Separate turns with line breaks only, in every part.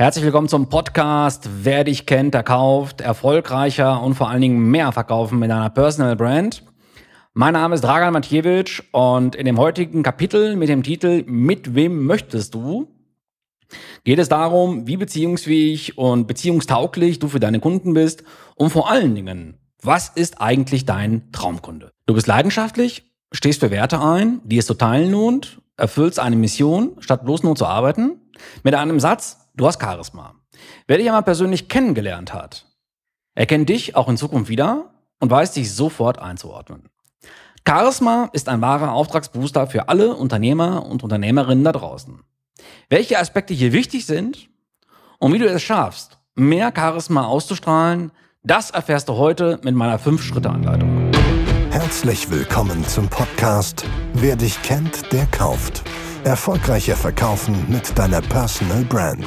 Herzlich willkommen zum Podcast Wer dich kennt, der kauft, erfolgreicher und vor allen Dingen mehr verkaufen mit einer Personal Brand. Mein Name ist Dragan Matjewitsch und in dem heutigen Kapitel mit dem Titel Mit wem möchtest du? geht es darum, wie beziehungsfähig und beziehungstauglich du für deine Kunden bist und vor allen Dingen, was ist eigentlich dein Traumkunde? Du bist leidenschaftlich, stehst für Werte ein, die es zu teilen lohnt, erfüllst eine Mission, statt bloß nur zu arbeiten. Mit einem Satz, Du hast Charisma. Wer dich einmal persönlich kennengelernt hat, erkennt dich auch in Zukunft wieder und weiß dich sofort einzuordnen. Charisma ist ein wahrer Auftragsbooster für alle Unternehmer und Unternehmerinnen da draußen. Welche Aspekte hier wichtig sind und wie du es schaffst, mehr Charisma auszustrahlen, das erfährst du heute mit meiner 5-Schritte-Anleitung.
Herzlich willkommen zum Podcast Wer dich kennt, der kauft. Erfolgreicher verkaufen mit deiner Personal Brand.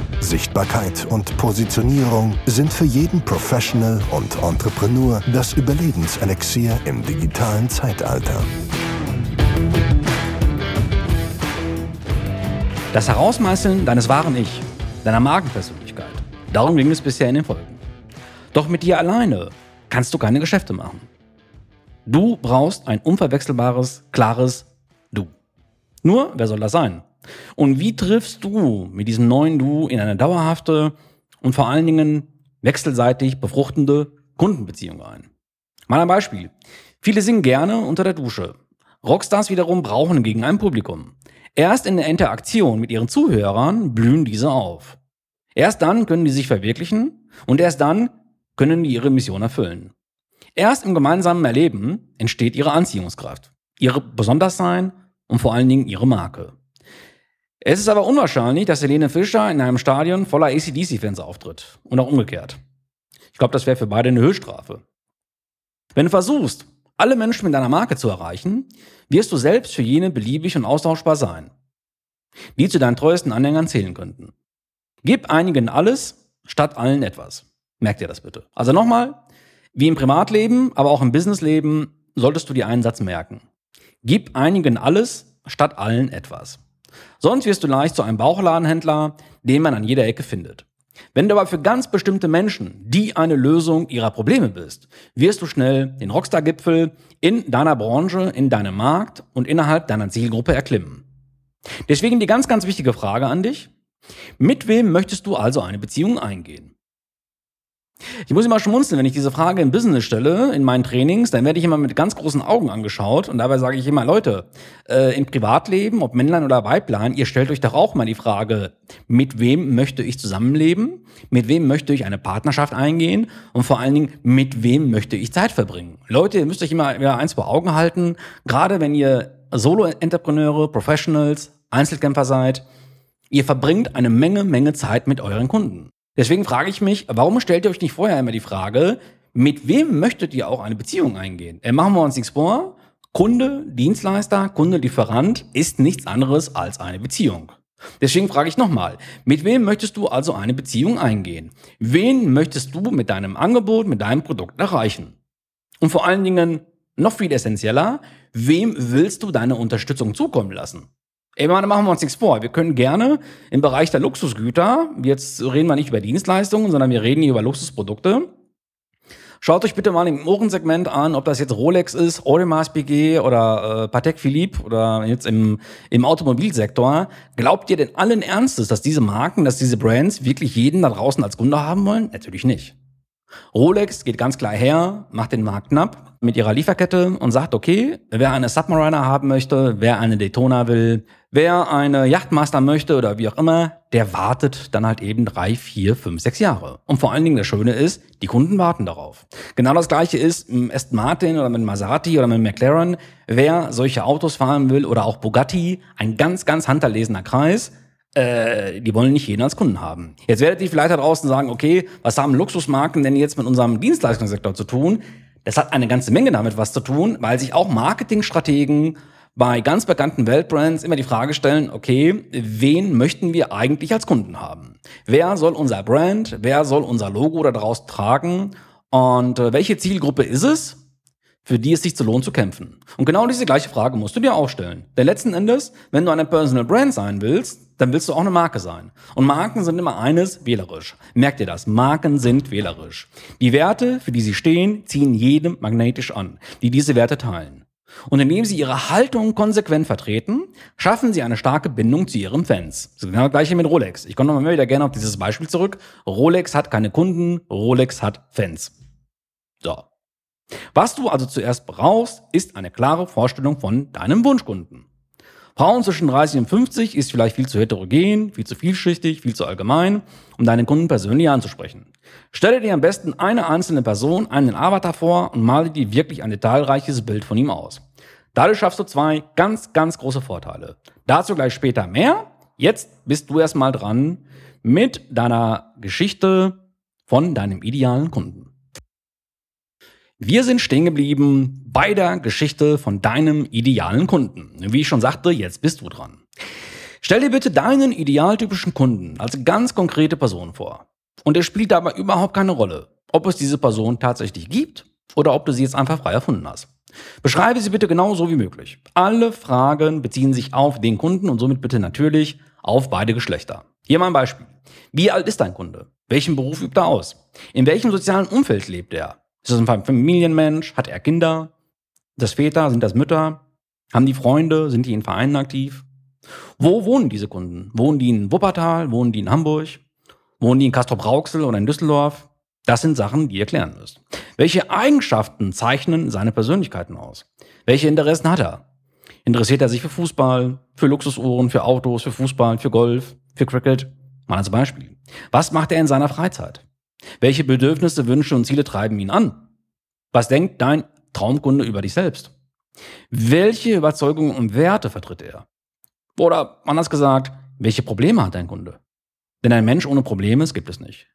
Sichtbarkeit und Positionierung sind für jeden Professional und Entrepreneur das Überlebenselixier im digitalen Zeitalter.
Das Herausmeißeln deines wahren Ich, deiner Markenpersönlichkeit. Darum ging es bisher in den Folgen. Doch mit dir alleine kannst du keine Geschäfte machen. Du brauchst ein unverwechselbares, klares Du. Nur, wer soll das sein? Und wie triffst du mit diesem neuen Du in eine dauerhafte und vor allen Dingen wechselseitig befruchtende Kundenbeziehung ein? Mal ein Beispiel. Viele singen gerne unter der Dusche. Rockstars wiederum brauchen gegen ein Publikum. Erst in der Interaktion mit ihren Zuhörern blühen diese auf. Erst dann können die sich verwirklichen und erst dann können die ihre Mission erfüllen. Erst im gemeinsamen Erleben entsteht ihre Anziehungskraft, ihre Besonderssein und vor allen Dingen ihre Marke. Es ist aber unwahrscheinlich, dass Helene Fischer in einem Stadion voller ACDC-Fans auftritt. Und auch umgekehrt. Ich glaube, das wäre für beide eine Höchststrafe. Wenn du versuchst, alle Menschen mit deiner Marke zu erreichen, wirst du selbst für jene beliebig und austauschbar sein, die zu deinen treuesten Anhängern zählen könnten. Gib einigen alles, statt allen etwas. Merkt ihr das bitte. Also nochmal, wie im Privatleben, aber auch im Businessleben solltest du dir einen Satz merken. Gib einigen alles, statt allen etwas. Sonst wirst du leicht zu einem Bauchladenhändler, den man an jeder Ecke findet. Wenn du aber für ganz bestimmte Menschen die eine Lösung ihrer Probleme bist, wirst du schnell den Rockstar-Gipfel in deiner Branche, in deinem Markt und innerhalb deiner Zielgruppe erklimmen. Deswegen die ganz, ganz wichtige Frage an dich. Mit wem möchtest du also eine Beziehung eingehen? Ich muss immer schmunzeln, wenn ich diese Frage im Business stelle, in meinen Trainings, dann werde ich immer mit ganz großen Augen angeschaut und dabei sage ich immer, Leute, äh, im Privatleben, ob Männlein oder Weiblein, ihr stellt euch doch auch mal die Frage, mit wem möchte ich zusammenleben? Mit wem möchte ich eine Partnerschaft eingehen? Und vor allen Dingen, mit wem möchte ich Zeit verbringen? Leute, ihr müsst euch immer wieder eins vor Augen halten, gerade wenn ihr Solo-Entrepreneure, Professionals, Einzelkämpfer seid, ihr verbringt eine Menge, Menge Zeit mit euren Kunden. Deswegen frage ich mich, warum stellt ihr euch nicht vorher immer die Frage, mit wem möchtet ihr auch eine Beziehung eingehen? Äh, machen wir uns nichts vor. Kunde, Dienstleister, Kunde, Lieferant ist nichts anderes als eine Beziehung. Deswegen frage ich nochmal, mit wem möchtest du also eine Beziehung eingehen? Wen möchtest du mit deinem Angebot, mit deinem Produkt erreichen? Und vor allen Dingen, noch viel essentieller, wem willst du deine Unterstützung zukommen lassen? Ey, machen wir uns nichts vor. Wir können gerne im Bereich der Luxusgüter, jetzt reden wir nicht über Dienstleistungen, sondern wir reden hier über Luxusprodukte. Schaut euch bitte mal im Ohrensegment an, ob das jetzt Rolex ist, Audemars Piguet oder äh, Patek Philippe oder jetzt im, im Automobilsektor. Glaubt ihr denn allen Ernstes, dass diese Marken, dass diese Brands wirklich jeden da draußen als Kunde haben wollen? Natürlich nicht. Rolex geht ganz klar her, macht den Markt knapp, mit ihrer Lieferkette und sagt, okay, wer eine Submariner haben möchte, wer eine Daytona will, wer eine Yachtmaster möchte oder wie auch immer, der wartet dann halt eben drei, vier, fünf, sechs Jahre. Und vor allen Dingen das Schöne ist, die Kunden warten darauf. Genau das gleiche ist mit Aston Martin oder mit Maserati oder mit McLaren. Wer solche Autos fahren will oder auch Bugatti, ein ganz, ganz handverlesener Kreis, äh, die wollen nicht jeden als Kunden haben. Jetzt werdet ihr vielleicht da draußen sagen, okay, was haben Luxusmarken denn jetzt mit unserem Dienstleistungssektor zu tun? Das hat eine ganze Menge damit was zu tun, weil sich auch Marketingstrategen bei ganz bekannten Weltbrands immer die Frage stellen, okay, wen möchten wir eigentlich als Kunden haben? Wer soll unser Brand, wer soll unser Logo daraus tragen und äh, welche Zielgruppe ist es, für die es sich zu lohnt zu kämpfen? Und genau diese gleiche Frage musst du dir auch stellen. Denn letzten Endes, wenn du eine Personal Brand sein willst, dann willst du auch eine Marke sein. Und Marken sind immer eines, wählerisch. Merkt ihr das? Marken sind wählerisch. Die Werte, für die sie stehen, ziehen jedem magnetisch an, die diese Werte teilen. Und indem sie ihre Haltung konsequent vertreten, schaffen sie eine starke Bindung zu ihren Fans. Das genau das gleiche mit Rolex. Ich komme nochmal wieder gerne auf dieses Beispiel zurück. Rolex hat keine Kunden, Rolex hat Fans. So. Was du also zuerst brauchst, ist eine klare Vorstellung von deinem Wunschkunden. Frauen zwischen 30 und 50 ist vielleicht viel zu heterogen, viel zu vielschichtig, viel zu allgemein, um deinen Kunden persönlich anzusprechen. Stelle dir am besten eine einzelne Person, einen Avatar vor und male dir wirklich ein detailreiches Bild von ihm aus. Dadurch schaffst du zwei ganz, ganz große Vorteile. Dazu gleich später mehr. Jetzt bist du erstmal dran mit deiner Geschichte von deinem idealen Kunden. Wir sind stehen geblieben bei der Geschichte von deinem idealen Kunden. Wie ich schon sagte, jetzt bist du dran. Stell dir bitte deinen idealtypischen Kunden als ganz konkrete Person vor. Und es spielt dabei überhaupt keine Rolle, ob es diese Person tatsächlich gibt oder ob du sie jetzt einfach frei erfunden hast. Beschreibe sie bitte genauso wie möglich. Alle Fragen beziehen sich auf den Kunden und somit bitte natürlich auf beide Geschlechter. Hier mal ein Beispiel. Wie alt ist dein Kunde? Welchen Beruf übt er aus? In welchem sozialen Umfeld lebt er? Ist das ein Familienmensch? Hat er Kinder? Das Väter? Sind das Mütter? Haben die Freunde? Sind die in Vereinen aktiv? Wo wohnen diese Kunden? Wohnen die in Wuppertal? Wohnen die in Hamburg? Wohnen die in Castrop-Rauxel oder in Düsseldorf? Das sind Sachen, die ihr klären müsst. Welche Eigenschaften zeichnen seine Persönlichkeiten aus? Welche Interessen hat er? Interessiert er sich für Fußball, für Luxusuhren, für Autos, für Fußball, für Golf, für Cricket? Mal als Beispiel. Was macht er in seiner Freizeit? Welche Bedürfnisse, Wünsche und Ziele treiben ihn an? Was denkt dein Traumkunde über dich selbst? Welche Überzeugungen und Werte vertritt er? Oder anders gesagt, welche Probleme hat dein Kunde? Denn ein Mensch ohne Probleme, gibt es nicht.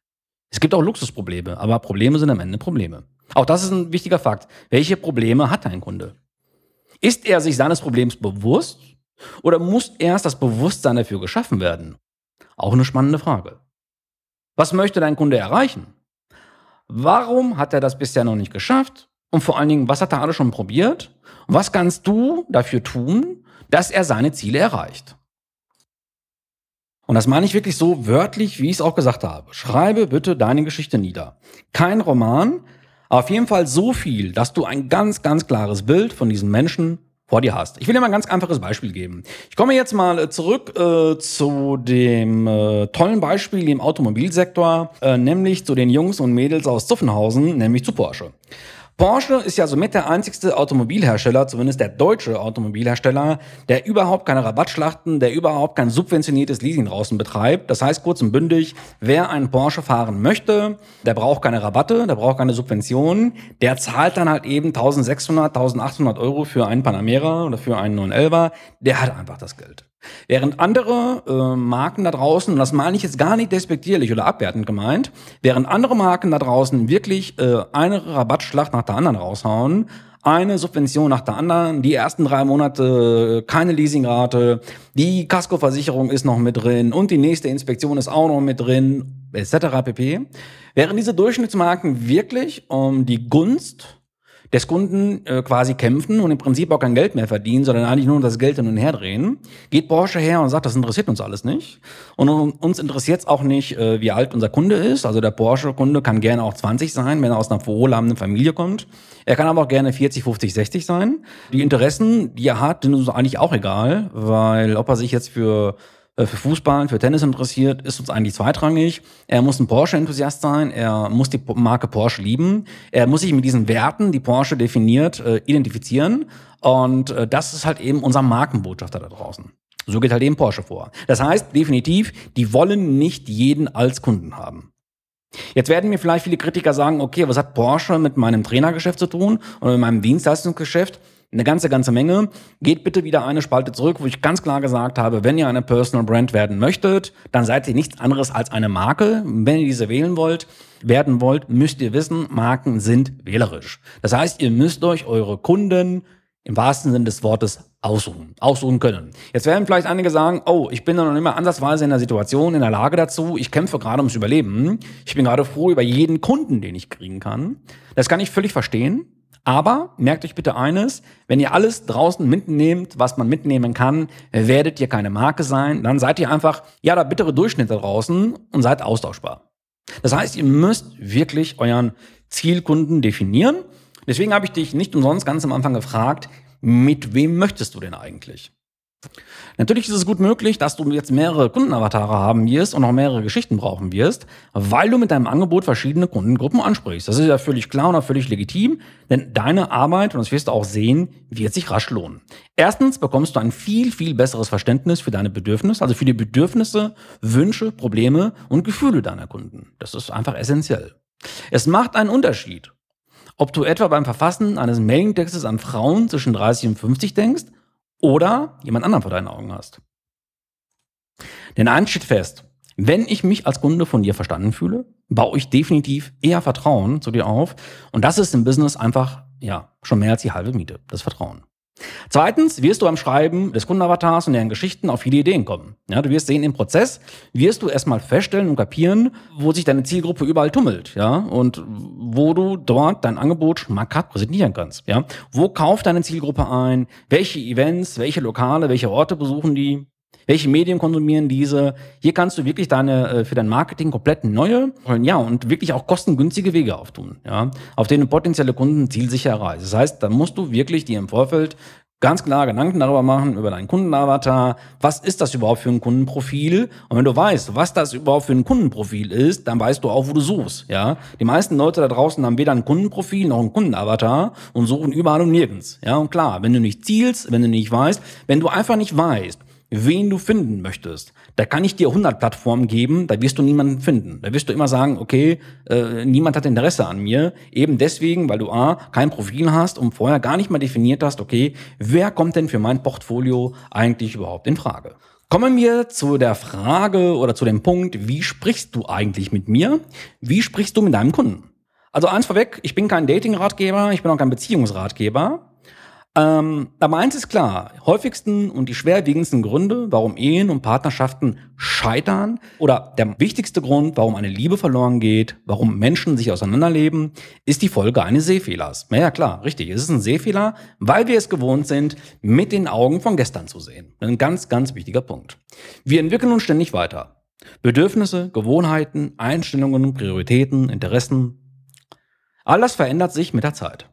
Es gibt auch Luxusprobleme, aber Probleme sind am Ende Probleme. Auch das ist ein wichtiger Fakt. Welche Probleme hat dein Kunde? Ist er sich seines Problems bewusst oder muss erst das Bewusstsein dafür geschaffen werden? Auch eine spannende Frage. Was möchte dein Kunde erreichen? Warum hat er das bisher noch nicht geschafft? Und vor allen Dingen, was hat er alles schon probiert? Was kannst du dafür tun, dass er seine Ziele erreicht? Und das meine ich wirklich so wörtlich, wie ich es auch gesagt habe. Schreibe bitte deine Geschichte nieder. Kein Roman, aber auf jeden Fall so viel, dass du ein ganz, ganz klares Bild von diesem Menschen vor dir hast. Ich will dir mal ein ganz einfaches Beispiel geben. Ich komme jetzt mal äh, zurück äh, zu dem äh, tollen Beispiel im Automobilsektor, äh, nämlich zu den Jungs und Mädels aus Zuffenhausen, nämlich zu Porsche. Porsche ist ja somit der einzigste Automobilhersteller, zumindest der deutsche Automobilhersteller, der überhaupt keine Rabattschlachten, der überhaupt kein subventioniertes Leasing draußen betreibt. Das heißt kurz und bündig, wer einen Porsche fahren möchte, der braucht keine Rabatte, der braucht keine Subventionen, der zahlt dann halt eben 1600, 1800 Euro für einen Panamera oder für einen 911er, der hat einfach das Geld. Während andere äh, Marken da draußen, und das meine ich jetzt gar nicht despektierlich oder abwertend gemeint, während andere Marken da draußen wirklich äh, eine Rabattschlacht nach der anderen raushauen, eine Subvention nach der anderen, die ersten drei Monate äh, keine Leasingrate, die Kaskoversicherung ist noch mit drin und die nächste Inspektion ist auch noch mit drin, etc. pp. Während diese Durchschnittsmarken wirklich um die Gunst des Kunden äh, quasi kämpfen und im Prinzip auch kein Geld mehr verdienen, sondern eigentlich nur das Geld hin und her drehen, geht Porsche her und sagt, das interessiert uns alles nicht. Und uns interessiert es auch nicht, äh, wie alt unser Kunde ist. Also der Porsche-Kunde kann gerne auch 20 sein, wenn er aus einer wohlhabenden Familie kommt. Er kann aber auch gerne 40, 50, 60 sein. Die Interessen, die er hat, sind uns eigentlich auch egal, weil ob er sich jetzt für für Fußball, für Tennis interessiert, ist uns eigentlich zweitrangig. Er muss ein Porsche-Enthusiast sein, er muss die Marke Porsche lieben, er muss sich mit diesen Werten, die Porsche definiert, äh, identifizieren. Und äh, das ist halt eben unser Markenbotschafter da draußen. So geht halt eben Porsche vor. Das heißt, definitiv, die wollen nicht jeden als Kunden haben. Jetzt werden mir vielleicht viele Kritiker sagen, okay, was hat Porsche mit meinem Trainergeschäft zu tun oder mit meinem Dienstleistungsgeschäft? Eine ganze, ganze Menge. Geht bitte wieder eine Spalte zurück, wo ich ganz klar gesagt habe, wenn ihr eine Personal Brand werden möchtet, dann seid ihr nichts anderes als eine Marke. Wenn ihr diese wählen wollt, werden wollt, müsst ihr wissen, Marken sind wählerisch. Das heißt, ihr müsst euch eure Kunden im wahrsten Sinne des Wortes aussuchen, aussuchen können. Jetzt werden vielleicht einige sagen, oh, ich bin noch nicht mal ansatzweise in der Situation, in der Lage dazu, ich kämpfe gerade ums Überleben, ich bin gerade froh über jeden Kunden, den ich kriegen kann. Das kann ich völlig verstehen. Aber merkt euch bitte eines, wenn ihr alles draußen mitnehmt, was man mitnehmen kann, werdet ihr keine Marke sein. Dann seid ihr einfach, ja, der bittere Durchschnitt da draußen und seid austauschbar. Das heißt, ihr müsst wirklich euren Zielkunden definieren. Deswegen habe ich dich nicht umsonst ganz am Anfang gefragt, mit wem möchtest du denn eigentlich? Natürlich ist es gut möglich, dass du jetzt mehrere Kundenavatare haben wirst und auch mehrere Geschichten brauchen wirst, weil du mit deinem Angebot verschiedene Kundengruppen ansprichst. Das ist ja völlig klar und auch völlig legitim, denn deine Arbeit, und das wirst du auch sehen, wird sich rasch lohnen. Erstens bekommst du ein viel, viel besseres Verständnis für deine Bedürfnisse, also für die Bedürfnisse, Wünsche, Probleme und Gefühle deiner Kunden. Das ist einfach essentiell. Es macht einen Unterschied, ob du etwa beim Verfassen eines Mailingtextes an Frauen zwischen 30 und 50 denkst oder jemand anderen vor deinen Augen hast. Denn eins steht fest, wenn ich mich als Kunde von dir verstanden fühle, baue ich definitiv eher Vertrauen zu dir auf. Und das ist im Business einfach, ja, schon mehr als die halbe Miete, das Vertrauen. Zweitens wirst du beim Schreiben des Kundenavatars und deren Geschichten auf viele Ideen kommen. Ja, du wirst sehen, im Prozess wirst du erstmal feststellen und kapieren, wo sich deine Zielgruppe überall tummelt, ja, und wo du dort dein Angebot schmackhaft präsentieren kannst, ja. Wo kauft deine Zielgruppe ein? Welche Events, welche Lokale, welche Orte besuchen die? Welche Medien konsumieren diese? Hier kannst du wirklich deine äh, für dein Marketing komplett neue, ja und wirklich auch kostengünstige Wege auftun, ja, auf denen potenzielle Kunden zielsicher erreichen. Das heißt, da musst du wirklich dir im Vorfeld ganz klar Gedanken darüber machen, über deinen Kundenavatar. Was ist das überhaupt für ein Kundenprofil? Und wenn du weißt, was das überhaupt für ein Kundenprofil ist, dann weißt du auch, wo du suchst, ja. Die meisten Leute da draußen haben weder ein Kundenprofil noch ein Kundenavatar und suchen überall und nirgends, ja. Und klar, wenn du nicht zielst, wenn du nicht weißt, wenn du einfach nicht weißt, wen du finden möchtest. Da kann ich dir 100 Plattformen geben, da wirst du niemanden finden. Da wirst du immer sagen, okay, äh, niemand hat Interesse an mir. Eben deswegen, weil du A, kein Profil hast und vorher gar nicht mal definiert hast, okay, wer kommt denn für mein Portfolio eigentlich überhaupt in Frage? Kommen wir zu der Frage oder zu dem Punkt, wie sprichst du eigentlich mit mir? Wie sprichst du mit deinem Kunden? Also eins vorweg, ich bin kein Dating-Ratgeber, ich bin auch kein Beziehungsratgeber. Ähm, aber eins ist klar, häufigsten und die schwerwiegendsten Gründe, warum Ehen und Partnerschaften scheitern oder der wichtigste Grund, warum eine Liebe verloren geht, warum Menschen sich auseinanderleben, ist die Folge eines Sehfehlers. Na ja, klar, richtig, es ist ein Sehfehler, weil wir es gewohnt sind, mit den Augen von gestern zu sehen. Ein ganz, ganz wichtiger Punkt. Wir entwickeln uns ständig weiter. Bedürfnisse, Gewohnheiten, Einstellungen, Prioritäten, Interessen, all das verändert sich mit der Zeit.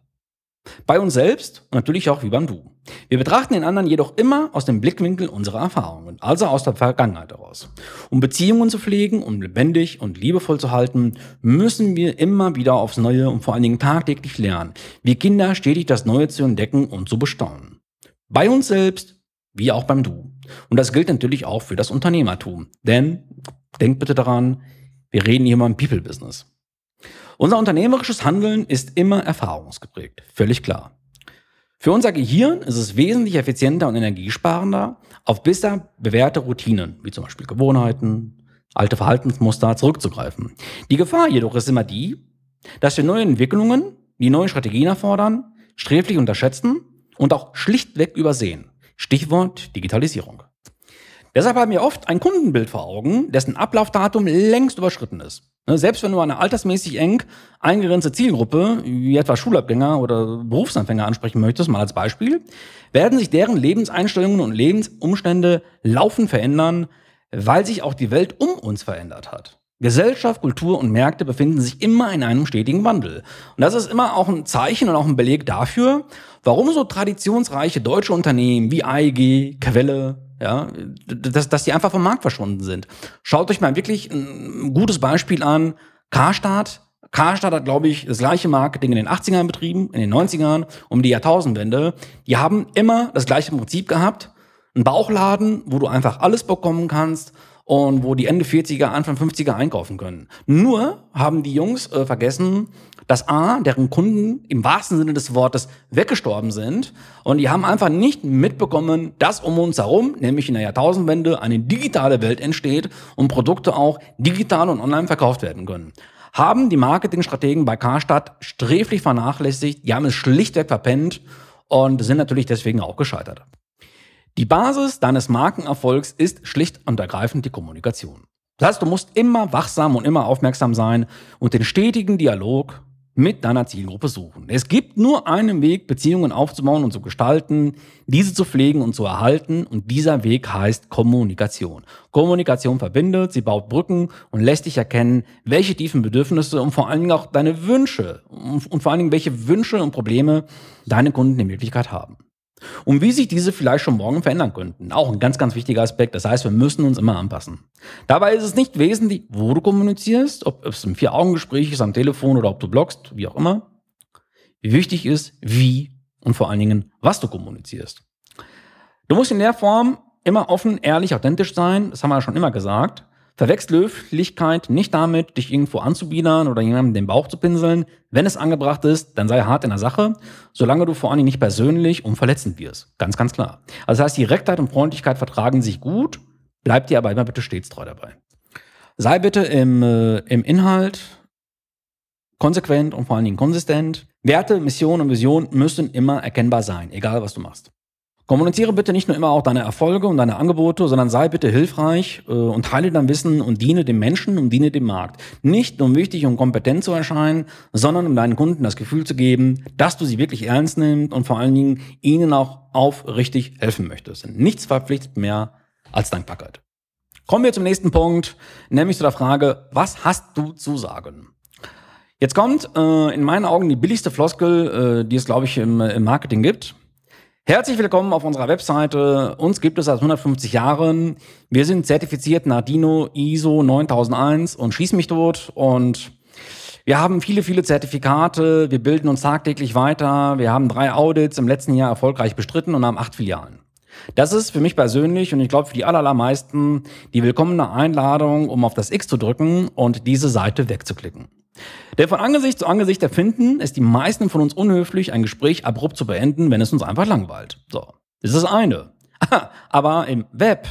Bei uns selbst und natürlich auch wie beim Du. Wir betrachten den anderen jedoch immer aus dem Blickwinkel unserer Erfahrungen, also aus der Vergangenheit heraus. Um Beziehungen zu pflegen, um lebendig und liebevoll zu halten, müssen wir immer wieder aufs Neue und vor allen Dingen tagtäglich lernen, wie Kinder stetig das Neue zu entdecken und zu bestaunen. Bei uns selbst wie auch beim Du. Und das gilt natürlich auch für das Unternehmertum. Denn, denkt bitte daran, wir reden hier mal im People-Business. Unser unternehmerisches Handeln ist immer erfahrungsgeprägt, völlig klar. Für unser Gehirn ist es wesentlich effizienter und energiesparender, auf bisher bewährte Routinen, wie zum Beispiel Gewohnheiten, alte Verhaltensmuster zurückzugreifen. Die Gefahr jedoch ist immer die, dass wir neue Entwicklungen, die neue Strategien erfordern, sträflich unterschätzen und auch schlichtweg übersehen. Stichwort Digitalisierung. Deshalb haben wir oft ein Kundenbild vor Augen, dessen Ablaufdatum längst überschritten ist. Ne, selbst wenn du eine altersmäßig eng eingegrenzte Zielgruppe, wie etwa Schulabgänger oder Berufsanfänger ansprechen möchtest, mal als Beispiel, werden sich deren Lebenseinstellungen und Lebensumstände laufend verändern, weil sich auch die Welt um uns verändert hat. Gesellschaft, Kultur und Märkte befinden sich immer in einem stetigen Wandel. Und das ist immer auch ein Zeichen und auch ein Beleg dafür, warum so traditionsreiche deutsche Unternehmen wie AEG, Quelle, ja, dass, dass die einfach vom Markt verschwunden sind. Schaut euch mal wirklich ein gutes Beispiel an. Karstadt. Karstadt hat, glaube ich, das gleiche Marketing in den 80ern betrieben, in den 90ern, um die Jahrtausendwende. Die haben immer das gleiche Prinzip gehabt. Ein Bauchladen, wo du einfach alles bekommen kannst und wo die Ende 40er, Anfang 50er einkaufen können. Nur haben die Jungs äh, vergessen, dass A, deren Kunden im wahrsten Sinne des Wortes weggestorben sind und die haben einfach nicht mitbekommen, dass um uns herum, nämlich in der Jahrtausendwende, eine digitale Welt entsteht und Produkte auch digital und online verkauft werden können. Haben die Marketingstrategen bei Karstadt sträflich vernachlässigt, die haben es schlichtweg verpennt und sind natürlich deswegen auch gescheitert. Die Basis deines Markenerfolgs ist schlicht und ergreifend die Kommunikation. Das heißt, du musst immer wachsam und immer aufmerksam sein und den stetigen Dialog mit deiner Zielgruppe suchen. Es gibt nur einen Weg, Beziehungen aufzubauen und zu gestalten, diese zu pflegen und zu erhalten und dieser Weg heißt Kommunikation. Kommunikation verbindet, sie baut Brücken und lässt dich erkennen, welche tiefen Bedürfnisse und vor allen Dingen auch deine Wünsche und vor allen Dingen welche Wünsche und Probleme deine Kunden in Wirklichkeit haben und wie sich diese vielleicht schon morgen verändern könnten. Auch ein ganz, ganz wichtiger Aspekt. Das heißt, wir müssen uns immer anpassen. Dabei ist es nicht wesentlich, wo du kommunizierst, ob es im Vier-Augen-Gespräch ist, am Telefon oder ob du bloggst, wie auch immer. Wichtig ist, wie und vor allen Dingen, was du kommunizierst. Du musst in der Form immer offen, ehrlich, authentisch sein. Das haben wir ja schon immer gesagt. Verwechsel Höflichkeit nicht damit, dich irgendwo anzubiedern oder jemandem den Bauch zu pinseln. Wenn es angebracht ist, dann sei hart in der Sache, solange du vor allen Dingen nicht persönlich und verletzend wirst. Ganz, ganz klar. Also das heißt, Direktheit und Freundlichkeit vertragen sich gut, bleib dir aber immer bitte stets treu dabei. Sei bitte im, äh, im Inhalt konsequent und vor allen Dingen konsistent. Werte, Mission und Vision müssen immer erkennbar sein, egal was du machst. Kommuniziere bitte nicht nur immer auch deine Erfolge und deine Angebote, sondern sei bitte hilfreich äh, und teile dein Wissen und diene dem Menschen und diene dem Markt. Nicht um wichtig und kompetent zu erscheinen, sondern um deinen Kunden das Gefühl zu geben, dass du sie wirklich ernst nimmst und vor allen Dingen ihnen auch aufrichtig helfen möchtest. Nichts verpflichtet mehr als Dankbarkeit. Kommen wir zum nächsten Punkt, nämlich zu der Frage, was hast du zu sagen? Jetzt kommt äh, in meinen Augen die billigste Floskel, äh, die es, glaube ich, im, im Marketing gibt. Herzlich willkommen auf unserer Webseite. Uns gibt es seit 150 Jahren. Wir sind zertifiziert nach DINO ISO 9001 und schieß mich tot und wir haben viele, viele Zertifikate. Wir bilden uns tagtäglich weiter. Wir haben drei Audits im letzten Jahr erfolgreich bestritten und haben acht Filialen. Das ist für mich persönlich und ich glaube für die allermeisten die willkommene Einladung, um auf das X zu drücken und diese Seite wegzuklicken. Denn von Angesicht zu Angesicht erfinden es die meisten von uns unhöflich, ein Gespräch abrupt zu beenden, wenn es uns einfach langweilt. So, das ist das eine. Aber im Web,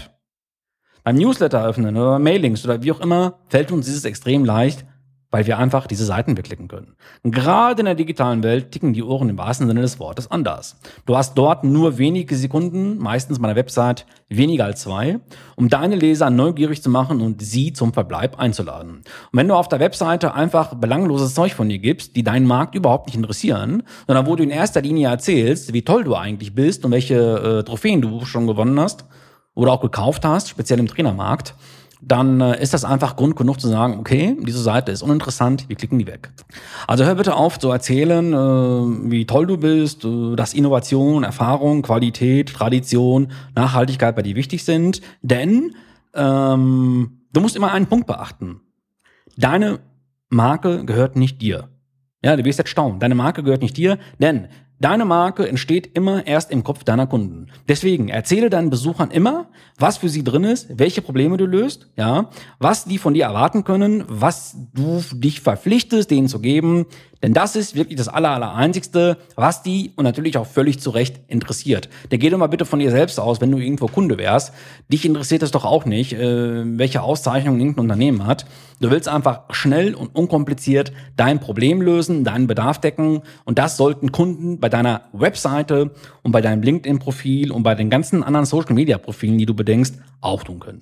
beim Newsletter öffnen oder Mailings oder wie auch immer, fällt uns dieses extrem leicht, weil wir einfach diese Seiten beklicken können. Gerade in der digitalen Welt ticken die Ohren im wahrsten Sinne des Wortes anders. Du hast dort nur wenige Sekunden, meistens meiner Website weniger als zwei, um deine Leser neugierig zu machen und sie zum Verbleib einzuladen. Und wenn du auf der Webseite einfach belangloses Zeug von dir gibst, die deinen Markt überhaupt nicht interessieren, sondern wo du in erster Linie erzählst, wie toll du eigentlich bist und welche äh, Trophäen du schon gewonnen hast oder auch gekauft hast, speziell im Trainermarkt, dann äh, ist das einfach Grund genug zu sagen, okay, diese Seite ist uninteressant, wir klicken die weg. Also hör bitte auf zu erzählen, äh, wie toll du bist, äh, dass Innovation, Erfahrung, Qualität, Tradition, Nachhaltigkeit bei dir wichtig sind, denn ähm, du musst immer einen Punkt beachten. Deine Marke gehört nicht dir. Ja, du wirst jetzt staunen. Deine Marke gehört nicht dir, denn Deine Marke entsteht immer erst im Kopf deiner Kunden. Deswegen erzähle deinen Besuchern immer, was für sie drin ist, welche Probleme du löst, ja, was die von dir erwarten können, was du dich verpflichtest, denen zu geben, denn das ist wirklich das aller, aller einzigste, was die und natürlich auch völlig zu Recht interessiert. Der geh doch mal bitte von dir selbst aus, wenn du irgendwo Kunde wärst. Dich interessiert es doch auch nicht, äh, welche Auszeichnung irgendein Unternehmen hat. Du willst einfach schnell und unkompliziert dein Problem lösen, deinen Bedarf decken und das sollten Kunden bei deiner Webseite und bei deinem LinkedIn-Profil und bei den ganzen anderen Social-Media-Profilen, die du bedenkst, auch tun können.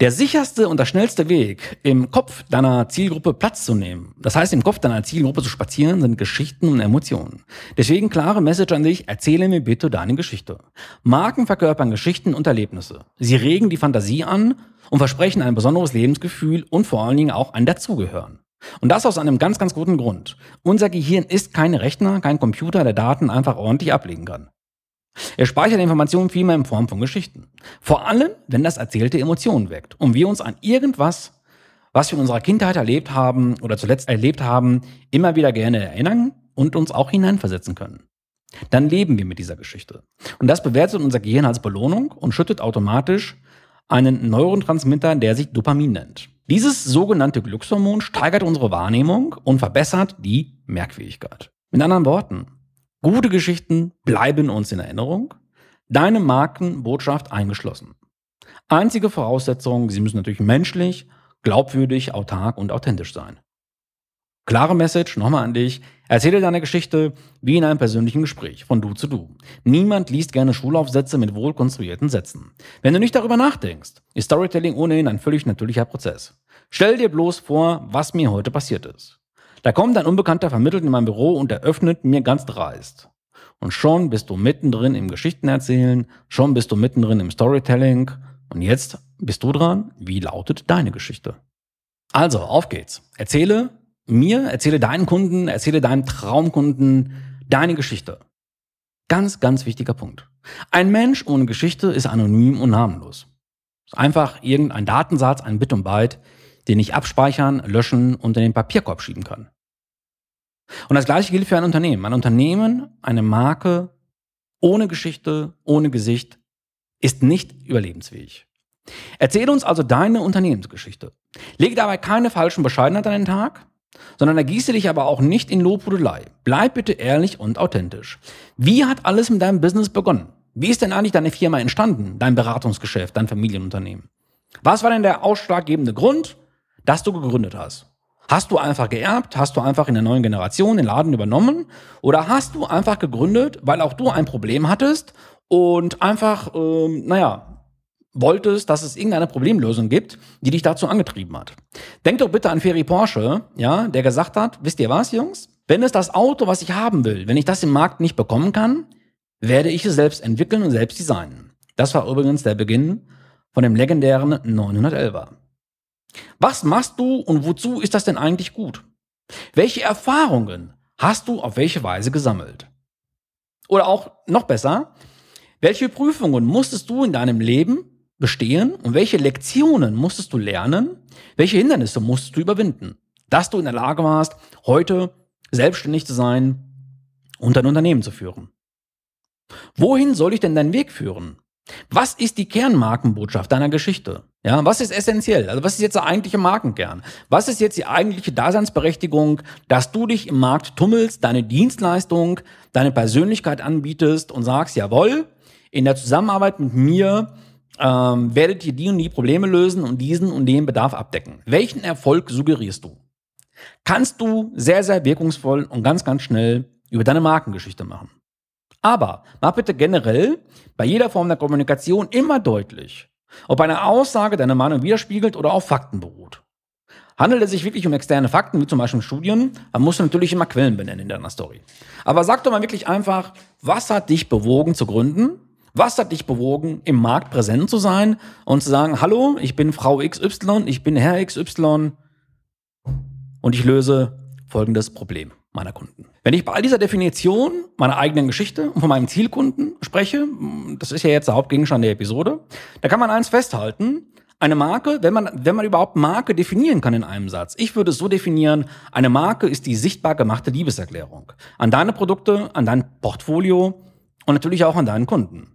Der sicherste und der schnellste Weg, im Kopf deiner Zielgruppe Platz zu nehmen, das heißt im Kopf deiner Zielgruppe zu spazieren, sind Geschichten und Emotionen. Deswegen klare Message an dich, erzähle mir bitte deine Geschichte. Marken verkörpern Geschichten und Erlebnisse. Sie regen die Fantasie an und versprechen ein besonderes Lebensgefühl und vor allen Dingen auch ein Dazugehören. Und das aus einem ganz, ganz guten Grund. Unser Gehirn ist kein Rechner, kein Computer, der Daten einfach ordentlich ablegen kann. Er speichert Informationen vielmehr in Form von Geschichten. Vor allem, wenn das Erzählte Emotionen weckt und wir uns an irgendwas, was wir in unserer Kindheit erlebt haben oder zuletzt erlebt haben, immer wieder gerne erinnern und uns auch hineinversetzen können. Dann leben wir mit dieser Geschichte. Und das bewertet unser Gehirn als Belohnung und schüttet automatisch einen Neurotransmitter, der sich Dopamin nennt. Dieses sogenannte Glückshormon steigert unsere Wahrnehmung und verbessert die Merkfähigkeit. Mit anderen Worten, gute Geschichten bleiben uns in Erinnerung, deine Markenbotschaft eingeschlossen. Einzige Voraussetzung, sie müssen natürlich menschlich, glaubwürdig, autark und authentisch sein. Klare Message nochmal an dich. Erzähle deine Geschichte wie in einem persönlichen Gespräch, von du zu du. Niemand liest gerne Schulaufsätze mit wohlkonstruierten Sätzen. Wenn du nicht darüber nachdenkst, ist Storytelling ohnehin ein völlig natürlicher Prozess. Stell dir bloß vor, was mir heute passiert ist. Da kommt ein Unbekannter vermittelt in mein Büro und eröffnet mir ganz dreist. Und schon bist du mittendrin im Geschichtenerzählen, schon bist du mittendrin im Storytelling. Und jetzt bist du dran. Wie lautet deine Geschichte? Also, auf geht's. Erzähle mir, erzähle deinen Kunden, erzähle deinem Traumkunden deine Geschichte. Ganz, ganz wichtiger Punkt. Ein Mensch ohne Geschichte ist anonym und namenlos. Ist einfach irgendein Datensatz, ein Bit und Byte, den ich abspeichern, löschen und in den Papierkorb schieben kann. Und das gleiche gilt für ein Unternehmen. Ein Unternehmen, eine Marke ohne Geschichte, ohne Gesicht ist nicht überlebensfähig. Erzähle uns also deine Unternehmensgeschichte. Lege dabei keine falschen Bescheidenheit an den Tag, sondern ergieße dich aber auch nicht in Lobhudelei. Bleib bitte ehrlich und authentisch. Wie hat alles mit deinem Business begonnen? Wie ist denn eigentlich deine Firma entstanden, dein Beratungsgeschäft, dein Familienunternehmen? Was war denn der ausschlaggebende Grund, dass du gegründet hast? Hast du einfach geerbt? Hast du einfach in der neuen Generation den Laden übernommen? Oder hast du einfach gegründet, weil auch du ein Problem hattest und einfach, ähm, naja, wolltest, dass es irgendeine Problemlösung gibt, die dich dazu angetrieben hat. Denk doch bitte an Ferry Porsche, ja, der gesagt hat, wisst ihr was, Jungs? Wenn es das Auto, was ich haben will, wenn ich das im Markt nicht bekommen kann, werde ich es selbst entwickeln und selbst designen. Das war übrigens der Beginn von dem legendären 911er. Was machst du und wozu ist das denn eigentlich gut? Welche Erfahrungen hast du auf welche Weise gesammelt? Oder auch noch besser, welche Prüfungen musstest du in deinem Leben bestehen und welche Lektionen musstest du lernen, welche Hindernisse musstest du überwinden, dass du in der Lage warst, heute selbstständig zu sein und ein Unternehmen zu führen. Wohin soll ich denn deinen Weg führen? Was ist die Kernmarkenbotschaft deiner Geschichte? Ja, was ist essentiell? Also was ist jetzt der eigentliche Markenkern? Was ist jetzt die eigentliche Daseinsberechtigung, dass du dich im Markt tummelst, deine Dienstleistung, deine Persönlichkeit anbietest und sagst, jawohl, in der Zusammenarbeit mit mir ähm, werdet ihr die und die Probleme lösen und diesen und den Bedarf abdecken. Welchen Erfolg suggerierst du? Kannst du sehr, sehr wirkungsvoll und ganz, ganz schnell über deine Markengeschichte machen. Aber mach bitte generell bei jeder Form der Kommunikation immer deutlich, ob eine Aussage deine Meinung widerspiegelt oder auf Fakten beruht. Handelt es sich wirklich um externe Fakten, wie zum Beispiel Studien, dann musst du natürlich immer Quellen benennen in deiner Story. Aber sag doch mal wirklich einfach, was hat dich bewogen zu gründen was hat dich bewogen, im Markt präsent zu sein und zu sagen, hallo, ich bin Frau XY, ich bin Herr XY und ich löse folgendes Problem meiner Kunden. Wenn ich bei all dieser Definition meiner eigenen Geschichte und von meinem Zielkunden spreche, das ist ja jetzt der Hauptgegenstand der Episode, da kann man eins festhalten, eine Marke, wenn man, wenn man überhaupt Marke definieren kann in einem Satz. Ich würde es so definieren, eine Marke ist die sichtbar gemachte Liebeserklärung. An deine Produkte, an dein Portfolio und natürlich auch an deinen Kunden.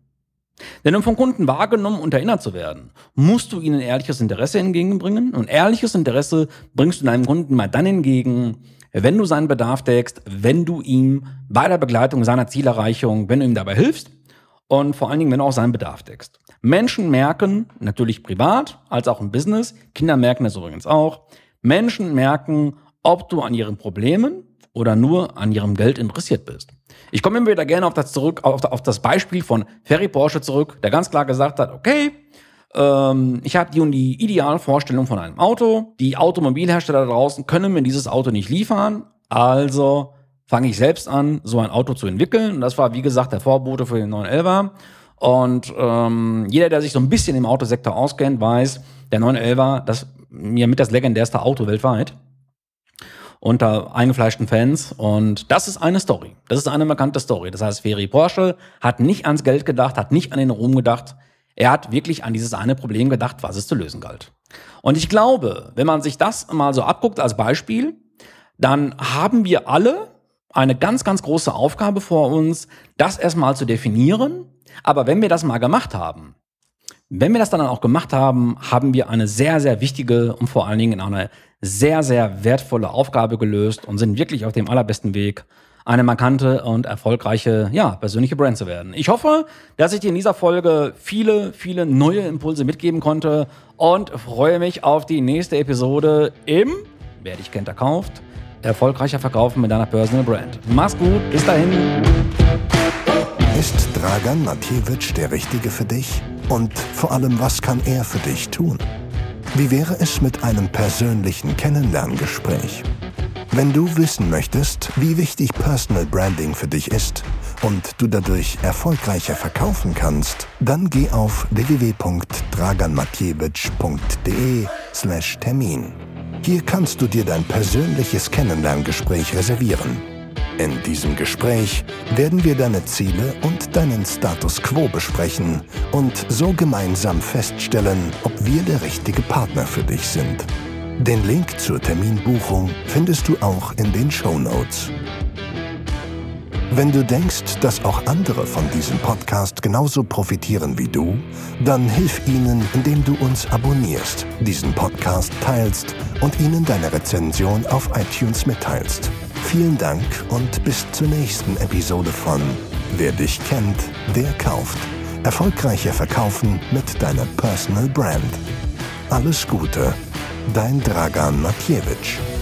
Denn um von Kunden wahrgenommen und erinnert zu werden, musst du ihnen ehrliches Interesse entgegenbringen. Und ehrliches Interesse bringst du deinem Kunden mal dann entgegen, wenn du seinen Bedarf deckst, wenn du ihm bei der Begleitung seiner Zielerreichung, wenn du ihm dabei hilfst und vor allen Dingen, wenn du auch seinen Bedarf deckst. Menschen merken, natürlich privat als auch im Business, Kinder merken das übrigens auch, Menschen merken, ob du an ihren Problemen oder nur an ihrem Geld interessiert bist. Ich komme immer wieder gerne auf das zurück, auf, das Beispiel von Ferry Porsche zurück, der ganz klar gesagt hat, okay, ähm, ich habe die und die Idealvorstellung von einem Auto. Die Automobilhersteller draußen können mir dieses Auto nicht liefern. Also fange ich selbst an, so ein Auto zu entwickeln. Und das war, wie gesagt, der Vorbote für den 911er. Und ähm, jeder, der sich so ein bisschen im Autosektor auskennt, weiß, der 911er, das mir mit das legendärste Auto weltweit unter eingefleischten Fans. Und das ist eine Story. Das ist eine markante Story. Das heißt, Ferry Porsche hat nicht ans Geld gedacht, hat nicht an den Ruhm gedacht. Er hat wirklich an dieses eine Problem gedacht, was es zu lösen galt. Und ich glaube, wenn man sich das mal so abguckt als Beispiel, dann haben wir alle eine ganz, ganz große Aufgabe vor uns, das erstmal zu definieren. Aber wenn wir das mal gemacht haben, Wenn wir das dann auch gemacht haben, haben wir eine sehr, sehr wichtige und vor allen Dingen eine sehr, sehr wertvolle Aufgabe gelöst und sind wirklich auf dem allerbesten Weg, eine markante und erfolgreiche, ja, persönliche Brand zu werden. Ich hoffe, dass ich dir in dieser Folge viele, viele neue Impulse mitgeben konnte und freue mich auf die nächste Episode im Wer dich kennt, der kauft. Erfolgreicher verkaufen mit deiner Personal Brand. Mach's gut, bis dahin.
Ist Dragan Matjewitsch der Richtige für dich? Und vor allem, was kann er für dich tun? Wie wäre es mit einem persönlichen Kennenlerngespräch? Wenn du wissen möchtest, wie wichtig Personal Branding für dich ist und du dadurch erfolgreicher verkaufen kannst, dann geh auf www.draganmatjewitsch.de slash Termin. Hier kannst du dir dein persönliches Kennenlerngespräch reservieren. In diesem Gespräch werden wir deine Ziele und deinen Status quo besprechen und so gemeinsam feststellen, ob wir der richtige Partner für dich sind. Den Link zur Terminbuchung findest du auch in den Show Notes. Wenn du denkst, dass auch andere von diesem Podcast genauso profitieren wie du, dann hilf ihnen, indem du uns abonnierst, diesen Podcast teilst und ihnen deine Rezension auf iTunes mitteilst. Vielen Dank und bis zur nächsten Episode von Wer dich kennt, der kauft. Erfolgreicher verkaufen mit deiner Personal Brand. Alles Gute, dein Dragan Matjewitsch.